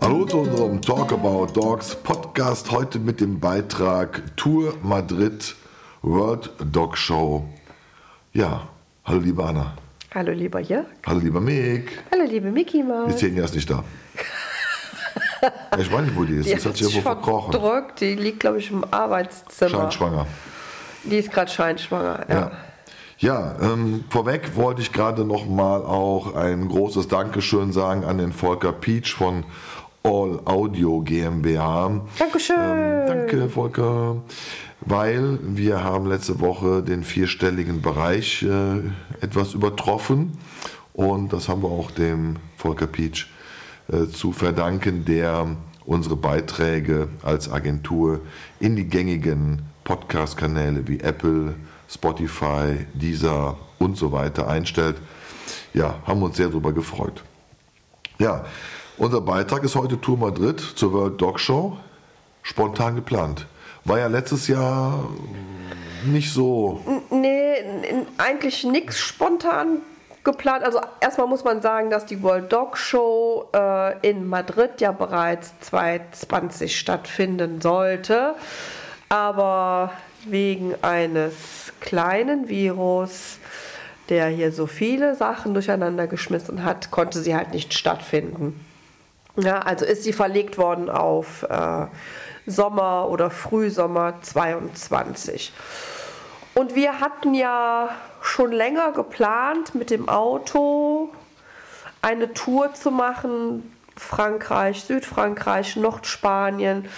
Hallo zu unserem Talk About Dogs Podcast heute mit dem Beitrag Tour Madrid World Dog Show. Ja, hallo liebe Anna. Hallo lieber Jörg. Hallo lieber Mick. Hallo liebe Mickey Die Maus. Xenia ist nicht da. Ja, ich weiß nicht, wo die ist. Die Das hat sich irgendwo verkrochen. verdrückt. Die liegt, glaube ich, im Arbeitszimmer. Scheinschwanger. Die ist gerade scheinschwanger. Ja. Ja. Ja, ähm, vorweg wollte ich gerade noch mal auch ein großes Dankeschön sagen an den Volker Peach von All Audio GmbH. Dankeschön. Ähm, danke, Volker. Weil wir haben letzte Woche den vierstelligen Bereich äh, etwas übertroffen. Und das haben wir auch dem Volker Peach zu verdanken, der unsere Beiträge als Agentur in die gängigen Podcast-Kanäle wie Apple, Spotify, Deezer und so weiter einstellt. Ja, haben uns sehr darüber gefreut. Ja, unser Beitrag ist heute Tour Madrid zur World Dog Show. Spontan geplant. War ja letztes Jahr nicht so. Nee, eigentlich nichts spontan geplant. Also erstmal muss man sagen, dass die World Dog Show äh, in Madrid ja bereits 2020 stattfinden sollte. Aber wegen eines kleinen Virus, der hier so viele Sachen durcheinander geschmissen hat, konnte sie halt nicht stattfinden. Ja, also ist sie verlegt worden auf äh, Sommer oder Frühsommer 22. Und wir hatten ja schon länger geplant, mit dem Auto eine Tour zu machen. Frankreich, Südfrankreich, Nordspanien.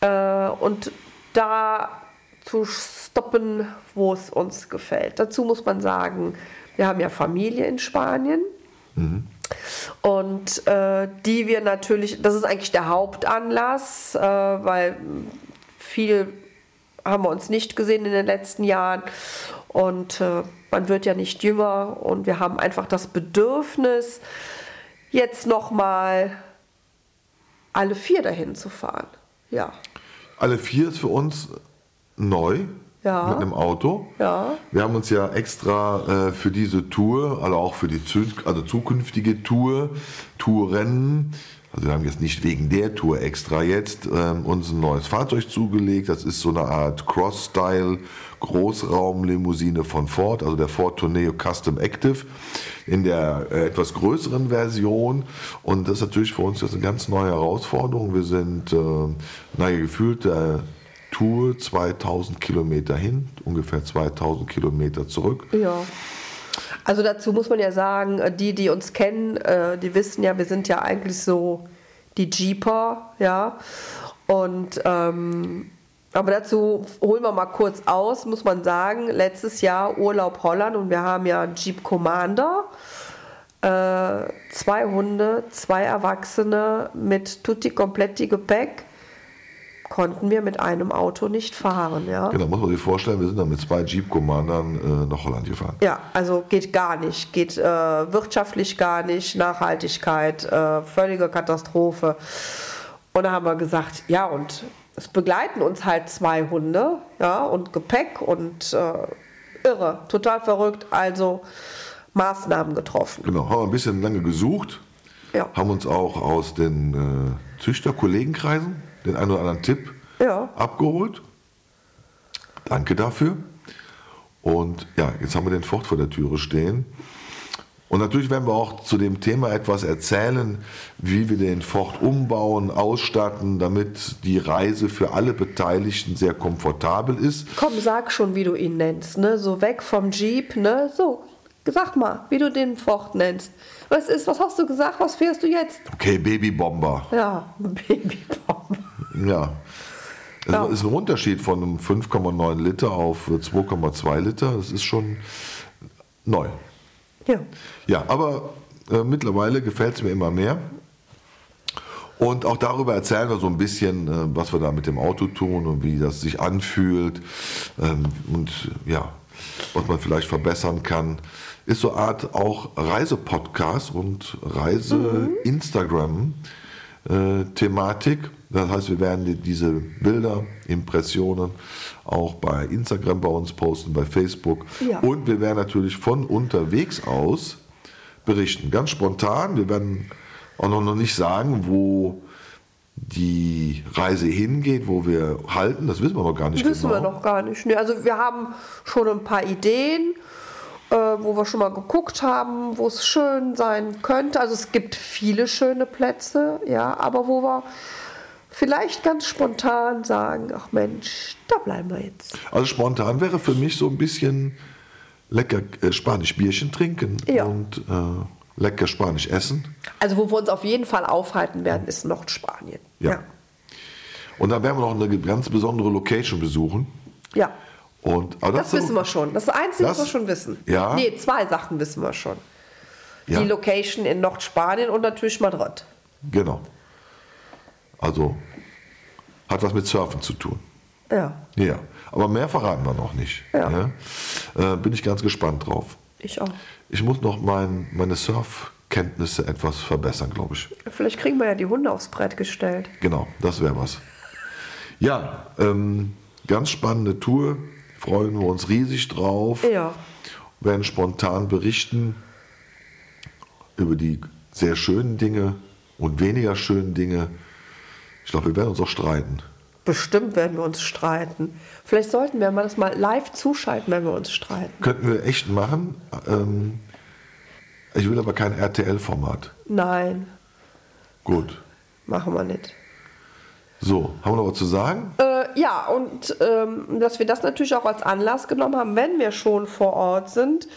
Äh, und da zu stoppen, wo es uns gefällt. Dazu muss man sagen, wir haben ja Familie in Spanien. Und äh, die wir natürlich, das ist eigentlich der Hauptanlass, äh, weil viel haben wir uns nicht gesehen in den letzten Jahren. Und äh, man wird ja nicht jünger und wir haben einfach das Bedürfnis, jetzt nochmal alle vier dahin zu fahren. Ja. Alle vier ist für uns neu Ja. mit einem Auto. Ja. Wir haben uns ja extra äh, für diese Tour, also auch für die zü- also zukünftige Tour, Touren, also wir haben jetzt nicht wegen der Tour extra jetzt ähm, uns ein neues Fahrzeug zugelegt. Das ist so eine Art Cross-Style Großraumlimousine von Ford, also der Ford Tourneo Custom Active in der äh, etwas größeren Version. Und das ist natürlich für uns jetzt eine ganz neue Herausforderung. Wir sind, äh, naja, gefühlt der Tour 2000 Kilometer hin, ungefähr 2000 Kilometer zurück. Ja. Also dazu muss man ja sagen, äh, die, die uns kennen, äh, die wissen ja, wir sind ja eigentlich so die Jeeper, ja. Und ähm, aber dazu holen wir mal kurz aus, muss man sagen, letztes Jahr Urlaub Holland und wir haben ja einen Jeep Commander. Äh, zwei Hunde, zwei Erwachsene mit tutti kompletti Gepäck konnten wir mit einem Auto nicht fahren, ja. Genau, muss man sich vorstellen, wir sind dann mit zwei Jeep Commandern äh, nach Holland gefahren. Ja, also geht gar nicht. Geht äh, wirtschaftlich gar nicht, Nachhaltigkeit, äh, völlige Katastrophe. Und da haben wir gesagt, ja, und es begleiten uns halt zwei Hunde, ja, und Gepäck und äh, irre, total verrückt. Also Maßnahmen getroffen. Genau, haben wir ein bisschen lange gesucht, Ja. haben uns auch aus den äh, Züchterkollegenkreisen den einen oder anderen Tipp Ja. abgeholt. Danke dafür. Und ja, jetzt haben wir den Ford vor der Türe stehen. Und natürlich werden wir auch zu dem Thema etwas erzählen, wie wir den Ford umbauen, ausstatten, damit die Reise für alle Beteiligten sehr komfortabel ist. Komm, sag schon, wie du ihn nennst, ne? So weg vom Jeep, ne? So, sag mal, wie du den Ford nennst. Was ist, was hast du gesagt? Was fährst du jetzt? Okay, Babybomber. Ja, Babybomber. Ja. Es Ja. ist ein Unterschied von einem 5,9 Liter auf 2,2 Liter. Das ist schon neu. Ja. Ja, aber äh, mittlerweile gefällt es mir immer mehr. Und auch darüber erzählen wir so ein bisschen, äh, was wir da mit dem Auto tun und wie das sich anfühlt ähm, und ja, was man vielleicht verbessern kann. Ist so eine Art auch Reisepodcast und Reise-Instagram. Äh, Thematik. Das heißt, wir werden die- diese Bilder, Impressionen auch bei Instagram bei uns posten, bei Facebook. Ja. Und wir werden natürlich von unterwegs aus berichten. Ganz spontan. Wir werden auch noch noch nicht sagen, wo die Reise hingeht, wo wir halten. Das wissen wir noch gar nicht Wissen genau. wir noch gar nicht. Nee, also wir haben schon ein paar Ideen, äh, wo wir schon mal geguckt haben, wo es schön sein könnte. Also es gibt viele schöne Plätze, ja, aber wo wir vielleicht ganz spontan sagen, ach Mensch, da bleiben wir jetzt. Also spontan wäre für mich so ein bisschen lecker äh, Spanisch Bierchen trinken Ja. und äh, lecker Spanisch essen. Also wo wir uns auf jeden Fall aufhalten werden, ist Nordspanien. Ja. Und dann werden wir noch eine ganz besondere Location besuchen. Ja. Und, aber Das wissen wir schon. Das ist das Einzige, Das- was wir schon wissen. Ja. Nee, zwei Sachen wissen wir schon. Ja, Die Location in Nordspanien und natürlich Madrid. genau. Also hat was mit Surfen zu tun. Ja, Ja, aber mehr verraten wir noch nicht. Ja. Ja? Äh, bin ich ganz gespannt drauf. ich auch. Ich muss noch mein, meine Surfkenntnisse etwas verbessern, glaube ich. Vielleicht kriegen wir ja die Hunde aufs Brett gestellt. Genau, das wäre was. Ja, ähm, ganz spannende Tour. Freuen wir uns riesig drauf. Ja. Werden spontan berichten über die sehr schönen Dinge und weniger schönen Dinge. Ich glaube, wir werden uns auch streiten. Bestimmt werden wir uns streiten. Vielleicht sollten wir mal das mal live zuschalten, wenn wir uns streiten. Könnten wir echt machen. Ähm, ich will aber kein RTL-Format. Nein, Gut. machen wir nicht. So, haben wir noch was zu sagen? Äh, ja, und ähm, dass wir das natürlich auch als Anlass genommen haben, wenn wir schon vor Ort sind.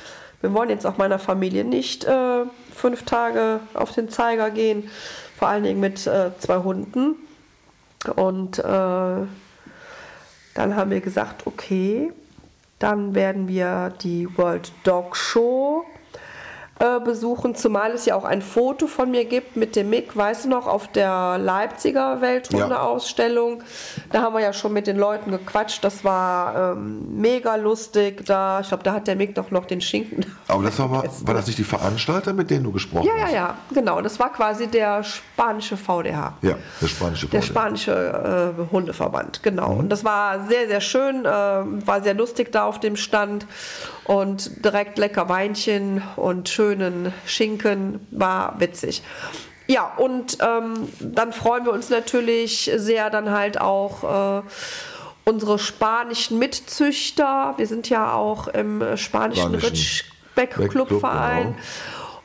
Wir wollen jetzt auch meiner Familie nicht äh, fünf Tage auf den Zeiger gehen, vor allen Dingen mit äh, zwei Hunden. Und äh, dann haben wir gesagt, okay, dann werden wir die World Dog Show äh, besuchen, zumal es ja auch ein Foto von mir gibt mit dem Mick, weißt du noch, auf der Leipziger Welthundeausstellung. Da haben wir ja schon mit den Leuten gequatscht. Das war ähm, mega lustig. Da, ich glaube, da hat der Mick doch noch den Schinken. Aber das war, mal, war das nicht die Veranstalter, mit denen du gesprochen Ja, ja, hast? ja, genau. Das war quasi der spanische VDH. Ja, der spanische Der VDH. spanische äh, Hundeverband, genau. Und das war sehr, sehr schön, äh, war sehr lustig da auf dem Stand und direkt lecker Weinchen und schönen Schinken, war witzig. Ja, und ähm, dann freuen wir uns natürlich sehr dann halt auch äh, unsere spanischen Mitzüchter. Wir sind ja auch im spanischen Spanischen Ritschbeck-Clubverein. Club,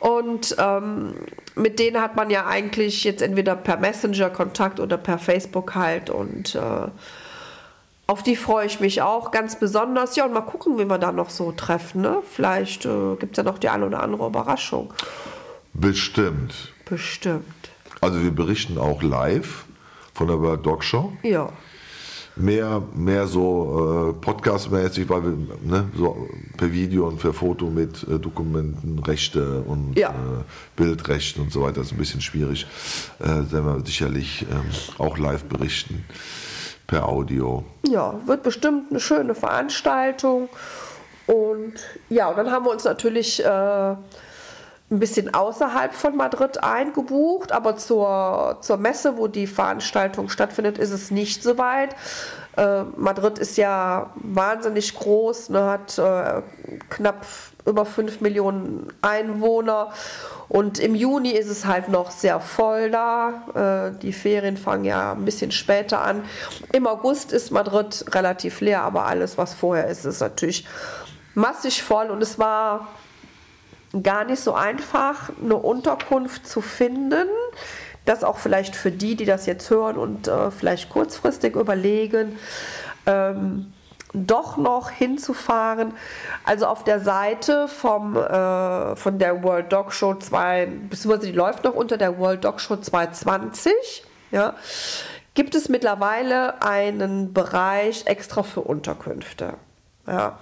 Und ähm, mit denen hat man ja eigentlich jetzt entweder per Messenger Kontakt oder per Facebook halt. Und äh, auf die freue ich mich auch ganz besonders. Ja, und mal gucken, wie wir da noch so treffen. Ne? Vielleicht äh, gibt es ja noch die eine oder andere Überraschung. Bestimmt. Bestimmt. Also wir berichten auch live von der World Dog Show. Ja. Mehr, mehr so äh, podcastmäßig, weil wir ne, so per Video und per Foto mit äh, Dokumentenrechte und Ja. äh, Bildrechten und so weiter ist ein bisschen schwierig. Äh, werden wir sicherlich ähm, auch live berichten per Audio. Ja, wird bestimmt eine schöne Veranstaltung. Und ja, und dann haben wir uns natürlich äh, ein bisschen außerhalb von Madrid eingebucht, aber zur, zur Messe, wo die Veranstaltung stattfindet, ist es nicht so weit. Äh, Madrid ist ja wahnsinnig groß, ne, hat äh, knapp über 5 Millionen Einwohner. Und im Juni ist es halt noch sehr voll da. Äh, die Ferien fangen ja ein bisschen später an. Im August ist Madrid relativ leer, aber alles, was vorher ist, ist natürlich massig voll. Und es war gar nicht so einfach, eine Unterkunft zu finden. Das auch vielleicht für die, die das jetzt hören und äh, vielleicht kurzfristig überlegen, ähm, doch noch hinzufahren. Also auf der Seite vom, äh, von der World Dog Show 2, beziehungsweise die läuft noch unter der World Dog Show 220, ja, gibt es mittlerweile einen Bereich extra für Unterkünfte. Ja.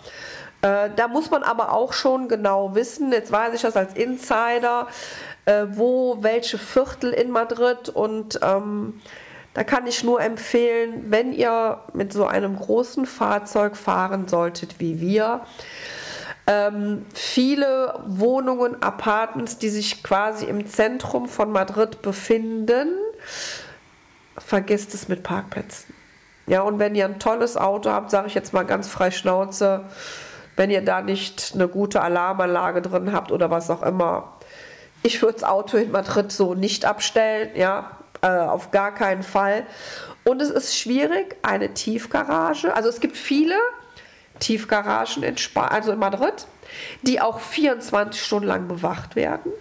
Äh, da muss man aber auch schon genau wissen, jetzt weiß ich das als Insider, äh, wo welche Viertel in Madrid und ähm, da kann ich nur empfehlen, wenn ihr mit so einem großen Fahrzeug fahren solltet wie wir, ähm, viele Wohnungen, Apartments, die sich quasi im Zentrum von Madrid befinden, vergisst es mit Parkplätzen. Ja, und wenn ihr ein tolles Auto habt, sage ich jetzt mal ganz frei Schnauze, wenn ihr da nicht eine gute Alarmanlage drin habt oder was auch immer, ich würde das Auto in Madrid so nicht abstellen, ja, äh, auf gar keinen Fall. Und es ist schwierig, eine Tiefgarage, also es gibt viele Tiefgaragen in, Spa also in Madrid, die auch 24 Stunden lang bewacht werden.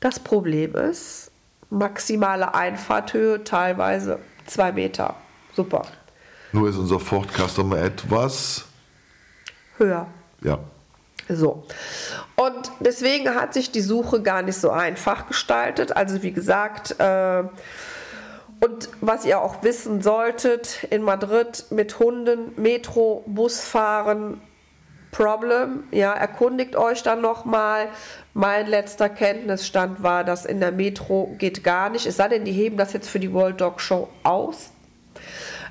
Das Problem ist, maximale Einfahrthöhe teilweise zwei Meter. Super. Nur ist unser Ford Customer etwas höher. Ja. So. Und deswegen hat sich die Suche gar nicht so einfach gestaltet. Also wie gesagt, äh, und was ihr auch wissen solltet, in Madrid mit Hunden, Metro, Bus fahren, Problem. Ja, erkundigt euch dann nochmal. Mein letzter Kenntnisstand war, dass in der Metro geht gar nicht. Es sei denn, die heben das jetzt für die World Dog Show aus.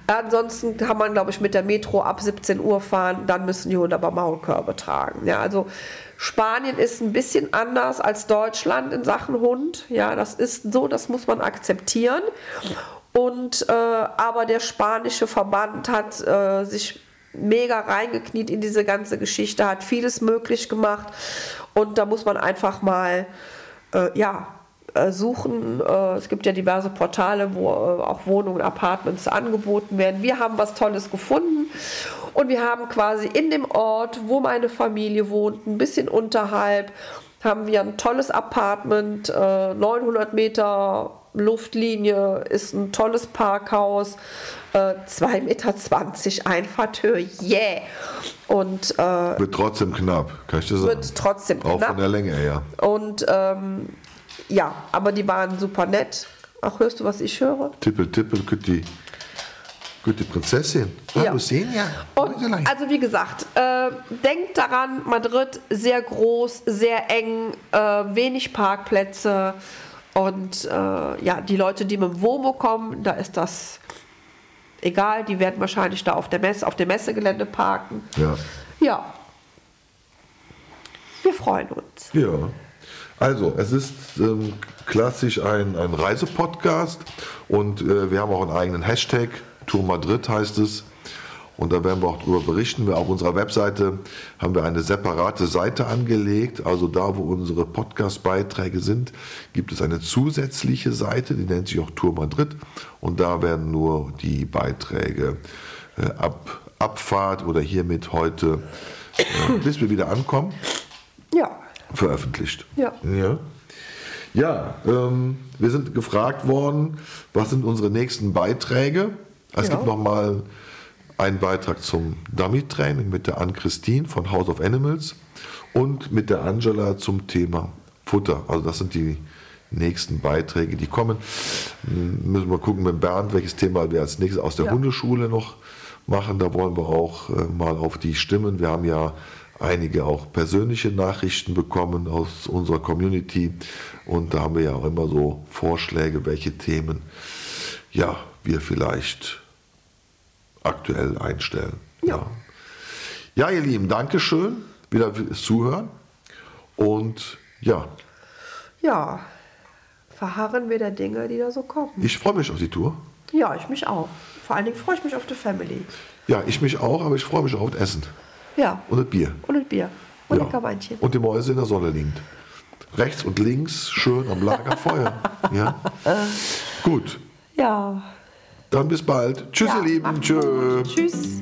Ansonsten kann man, glaube ich, mit der Metro ab 17 Uhr fahren. Dann müssen die Hunde aber Maulkörbe tragen. Ja, also Spanien ist ein bisschen anders als Deutschland in Sachen Hund. Ja, das ist so, das muss man akzeptieren. Und äh, aber der spanische Verband hat äh, sich mega reingekniet in diese ganze Geschichte, hat vieles möglich gemacht. Und da muss man einfach mal äh, ja, suchen. Äh, es gibt ja diverse Portale, wo äh, auch Wohnungen, Apartments angeboten werden. Wir haben was Tolles gefunden und wir haben quasi in dem Ort, wo meine Familie wohnt, ein bisschen unterhalb, haben wir ein tolles Apartment, 900 Meter Luftlinie, ist ein tolles Parkhaus, 2,20 Meter Einfahrthöhe, yeah! Und, äh, wird trotzdem knapp, kann ich dir sagen. Wird trotzdem Auch knapp. von der Länge her. Und ähm, ja, aber die waren super nett. Ach, hörst du, was ich höre? Tippel, tippel, Kütti. Kütti Prinzessin. Ja. Hallo, Senja. Und, also wie gesagt, äh, denkt daran, Madrid sehr groß, sehr eng, äh, wenig Parkplätze und äh, ja, die Leute, die mit dem Womo kommen, da ist das egal, die werden wahrscheinlich da auf der Messe, auf dem Messegelände parken. Ja. Ja. Wir freuen uns. Ja. Also, es ist ähm, klassisch ein, ein Reisepodcast und äh, wir haben auch einen eigenen Hashtag, Tour Madrid heißt es. Und da werden wir auch darüber berichten. Auf unserer Webseite haben wir eine separate Seite angelegt. Also da, wo unsere Podcast-Beiträge sind, gibt es eine zusätzliche Seite, die nennt sich auch Tour Madrid. Und da werden nur die Beiträge äh, ab Abfahrt oder hiermit heute, äh, bis wir wieder ankommen, Ja. Veröffentlicht. Ja. Ja, ja ähm, wir sind gefragt worden, was sind unsere nächsten Beiträge. Es Ja. gibt nochmal einen Beitrag zum Dummy-Training mit der Ann-Christine von House of Animals und mit der Angela zum Thema Futter. Also das sind die nächsten Beiträge, die kommen. Müssen wir gucken mit Bernd, welches Thema wir als nächstes aus der Ja. Hundeschule noch machen. Da wollen wir auch äh, mal auf die stimmen. Wir haben ja einige auch persönliche Nachrichten bekommen aus unserer Community und da haben wir ja auch immer so Vorschläge, welche Themen ja wir vielleicht aktuell einstellen. Ja. Ja, ihr Lieben, Dankeschön wieder fürs Zuhören und ja, Ja. Verharren wir der Dinge, die da so kommen. ich freue mich auf die Tour. Ja, ich mich auch. Vor allen Dingen freue ich mich auf die Family. Ja, ich mich auch, aber ich freue mich auch auf das Essen Ja. und das Bier. Und ein Bier. Und ja. ein Kaweinchen. Und die Mäuse in der Sonne liegend. Rechts und links schön am Lagerfeuer. ja. Gut, Ja. dann bis bald. Tschüss, ja ihr Lieben. Tschö. Tschüss.